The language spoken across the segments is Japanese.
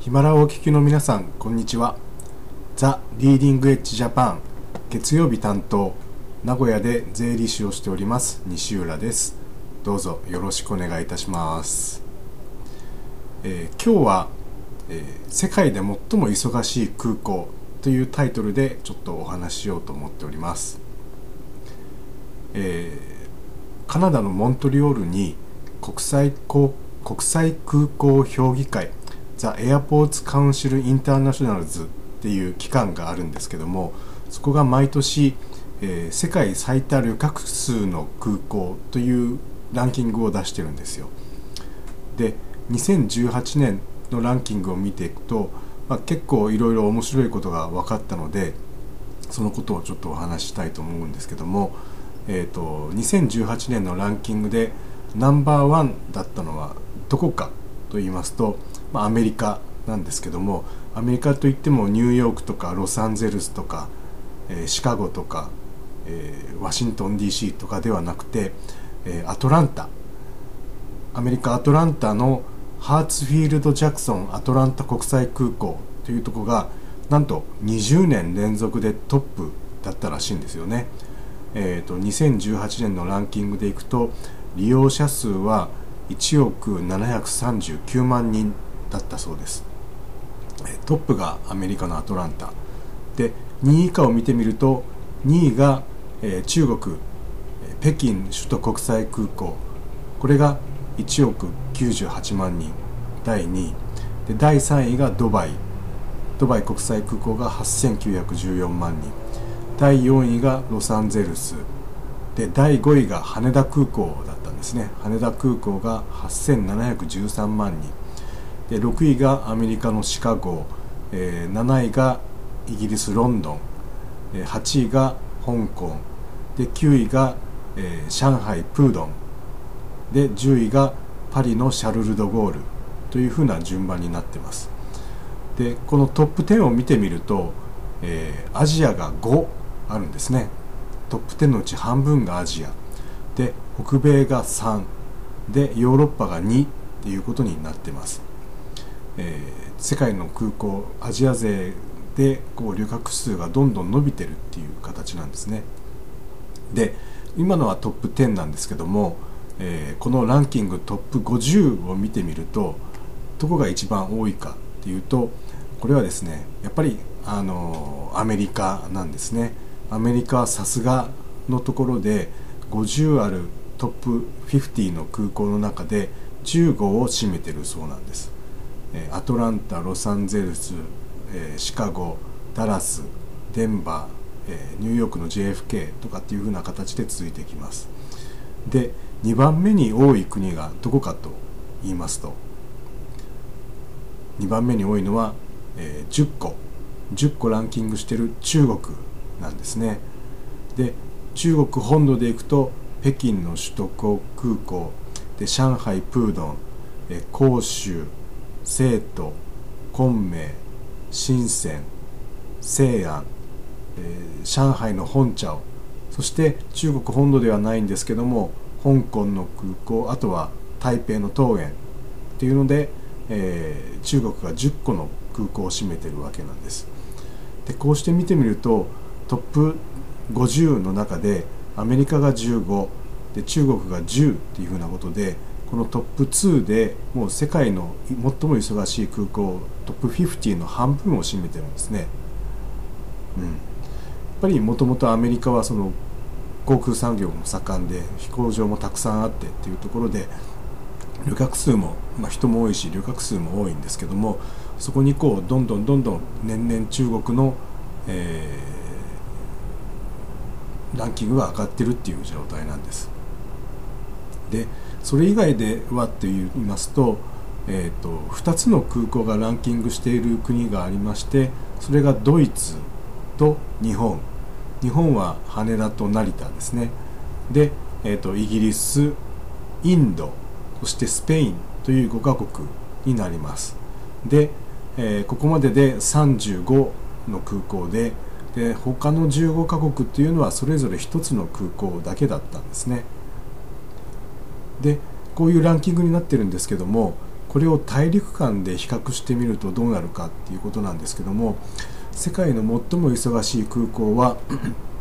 ヒマラをお聞きの皆さんこんにちは。ザ・リーディングエッジジャパン月曜日担当名古屋で税理士をしております西浦です。どうぞよろしくお願いいたします、えー、今日は、えー、世界で最も忙しい空港というタイトルでちょっとお話ししようと思っております、えー、カナダのモントリオールに国際国際空港評議会ザ・エアポーツ・カウンシル・インターナショナルズっていう機関があるんですけどもそこが毎年、えー、世界最多旅客数の空港というランキングを出してるんですよ。で2018年のランキングを見ていくと、まあ、結構いろいろ面白いことが分かったのでそのことをちょっとお話したいと思うんですけども、えーと、2018年のランキングでナンバーワンだったのはどこかと言いますとまあ、アメリカなんですけどもアメリカといってもニューヨークとかロサンゼルスとか、えー、シカゴとか、えー、ワシントン DC とかではなくて、えー、アトランタアメリカ・アトランタのハーツフィールド・ジャクソンアトランタ国際空港というとこがなんと20年連続でトップだったらしいんですよね。えーと、と2018年のランキングでいくと利用者数は1億739万人だったそうです。トップがアメリカのアトランタ。で2位以下を見てみると2位が、え、中国北京首都国際空港。これが1億98万人。第2位。で第3位がドバイ。ドバイ国際空港が8914万人。第4位がロサンゼルス。で第5位が羽田空港だったんですね。羽田空港が8713万人。で6位がアメリカのシカゴ、えー、7位がイギリスロンドン、えー、8位が香港で9位が、えー、上海プードンで10位がパリのシャルル・ド・ゴールというふうな順番になってます。でこのトップ10を見てみると、えー、アジアが5あるんですね。トップ10のうち半分がアジア。で北米が3でヨーロッパが2っていうことになってます。えー、世界の空港アジア勢でこう旅客数がどんどん伸びてるっていう形なんですね。で今のはトップ10なんですけども、えー、このランキングトップ50を見てみるとどこが一番多いかっていうとこれはですねやっぱりあのアメリカなんですね。アメリカはさすがのところで50あるトップ50の空港の中で15を占めてるそうなんです。アトランタロサンゼルスシカゴダラスデンバーニューヨークの JFK とかっていうふうな形で続いていきます。で2番目に多い国がどこかと言いますと2番目に多いのは、え、10個10個ランキングしてる中国なんですね。で中国本土で行くと北京の首都高空港で上海プードン、えー、広州生徒昆明深セン西安、えー、上海の本茶をそして中国本土ではないんですけども香港の空港あとは台北の桃園っていうので、えー、中国が10個の空港を占めてるわけなんです。でこうして見てみるとトップ50の中でアメリカが15で中国が10っていうふうなことでこのトップ2でもう世界の最も忙しい空港トップ50の半分を占めてるんですね。うん、やっぱりもともとアメリカはその航空産業も盛んで飛行場もたくさんあってっていうところで旅客数も、まあ、人も多いし旅客数も多いんですけどもそこにこうどんどんどんどん年々中国の、えー、ランキングが上がってるっていう状態なんです。でそれ以外ではと言いますと,、えーと、2つの空港がランキングしている国がありましてそれがドイツと日本。日本は羽田と成田ですね。で、えーと、イギリスインドそしてスペインという5カ国になります。で、えー、ここまでで35の空港でで他の15カ国っていうのはそれぞれ1つの空港だけだったんですね。でこういうランキングになってるんですけどもこれを大陸間で比較してみるとどうなるかっていうことなんですけども世界の最も忙しい空港は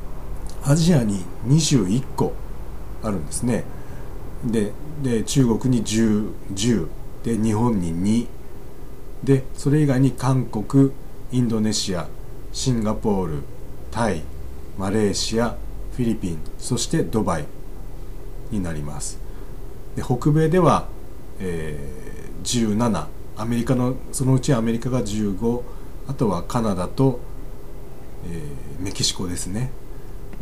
アジアに21個あるんですね。で中国に 10, 10で日本に2でそれ以外に韓国インドネシアシンガポールタイマレーシアフィリピンそしてドバイになります。で北米では、えー、17アメリカのそのうちアメリカが15あとはカナダと、えー、メキシコですね。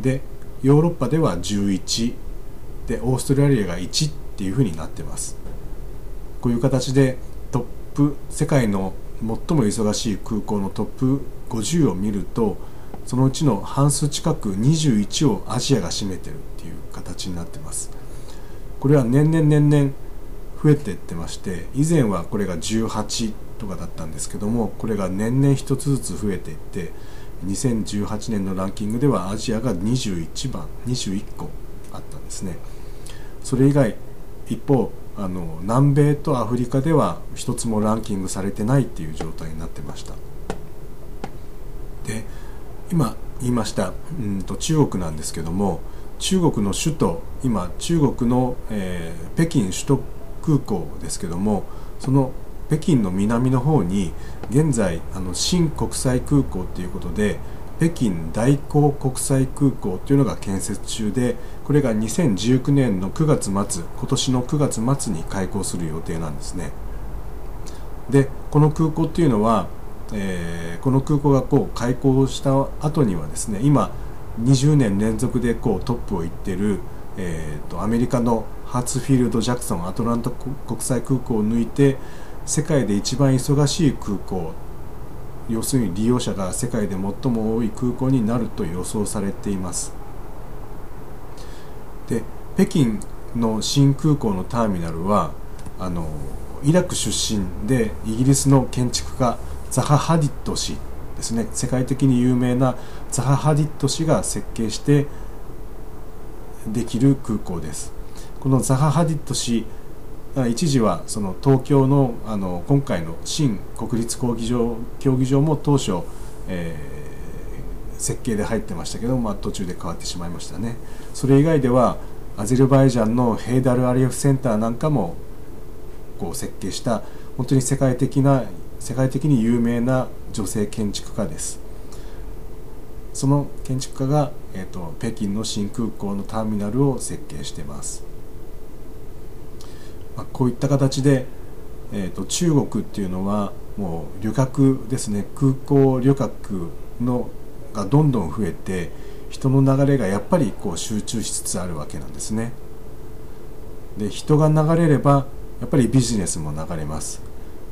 でヨーロッパでは11でオーストラリアが1っていうふうになってます。こういう形でトップ世界の最も忙しい空港のトップ50を見るとそのうちの半数近く21をアジアが占めてるっていう形になってます。これは年々年々増えていってまして以前はこれが18とかだったんですけどもこれが年々1つずつ増えていって2018年のランキングではアジアが21番21個あったんですね。それ以外一方あの南米とアフリカでは一つもランキングされてないっていう状態になってました。で今言いましたうんと中国なんですけども中国の首都今中国の、えー、北京首都空港ですけどもその北京の南の方に現在あの新国際空港ということで北京大港国際空港というのが建設中でこれが2019年の9月末今年の9月末に開港する予定なんですね。でこの空港っていうのは、えー、この空港がこう開港した後にはですね今20年連続でこうトップをいってる、えーと、アメリカのハーツフィールド・ジャクソンアトランタ国際空港を抜いて世界で一番忙しい空港要するに利用者が世界で最も多い空港になると予想されています。で北京の新空港のターミナルはあのイラク出身でイギリスの建築家ザハ・ハディット氏ですね。世界的に有名なザハ・ハディット氏が設計してできる空港です。このザハ・ハディット氏一時はその東京のあの今回の新国立競技場競技場も当初、えー、設計で入ってましたけど、まあ、途中で変わってしまいましたね。それ以外ではアゼルバイジャンのヘイダル・アリエフセンターなんかもこう設計した本当に世界的な世界的に有名な女性建築家ですその建築家が、えーと北京の新空港のターミナルを設計していますまあ、こういった形で、えーと、中国っていうのはもう旅客ですね空港旅客のがどんどん増えて人の流れがやっぱりこう集中しつつあるわけなんですね。で人が流れればやっぱりビジネスも流れます。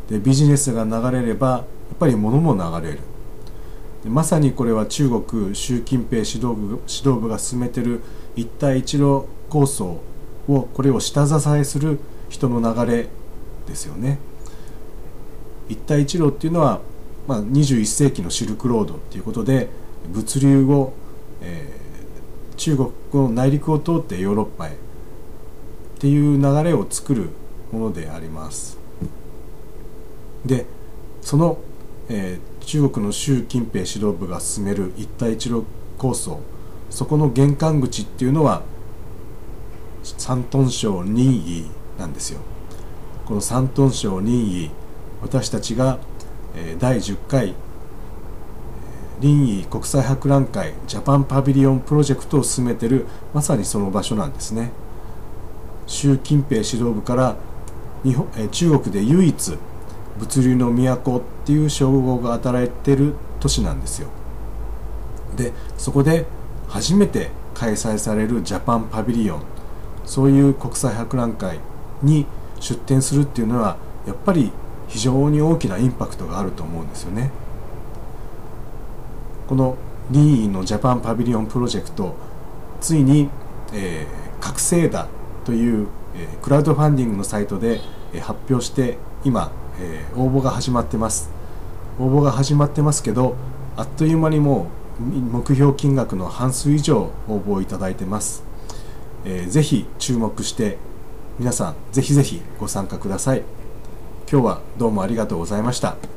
でビジネスが流れればっぱり物も流れる。でまさにこれは中国習近平指導部指導部が進めてる一帯一路構想をこれを下支えする人の流れですよね。一帯一路っていうのは、まあ、21世紀のシルクロードっていうことで物流を、えー、中国の内陸を通ってヨーロッパへっていう流れを作るものであります。でその、えー、中国の習近平指導部が進める一帯一路構想。そこの玄関口っていうのは山東省任意なんですよ。この山東省臨沂私たちがえ第10回臨沂国際博覧会ジャパンパビリオンプロジェクトを進めてるまさにその場所なんですね。習近平指導部から日本中国で唯一物流の都っていう称号が与えてる都市なんですよでそこで初めて開催されるジャパンパビリオンそういう国際博覧会に出展するっていうのはやっぱり非常に大きなインパクトがあると思うんですよね。この臨沂のジャパンパビリオンプロジェクトついに、えー、覚醒だという、えー、クラウドファンディングのサイトで、えー、発表して今、えー、応募が始まってます。応募が始まってますけどあっという間にもう目標金額の半数以上応募をいただいてます、えー、ぜひ注目して皆さんぜひぜひご参加ください。今日はどうもありがとうございました。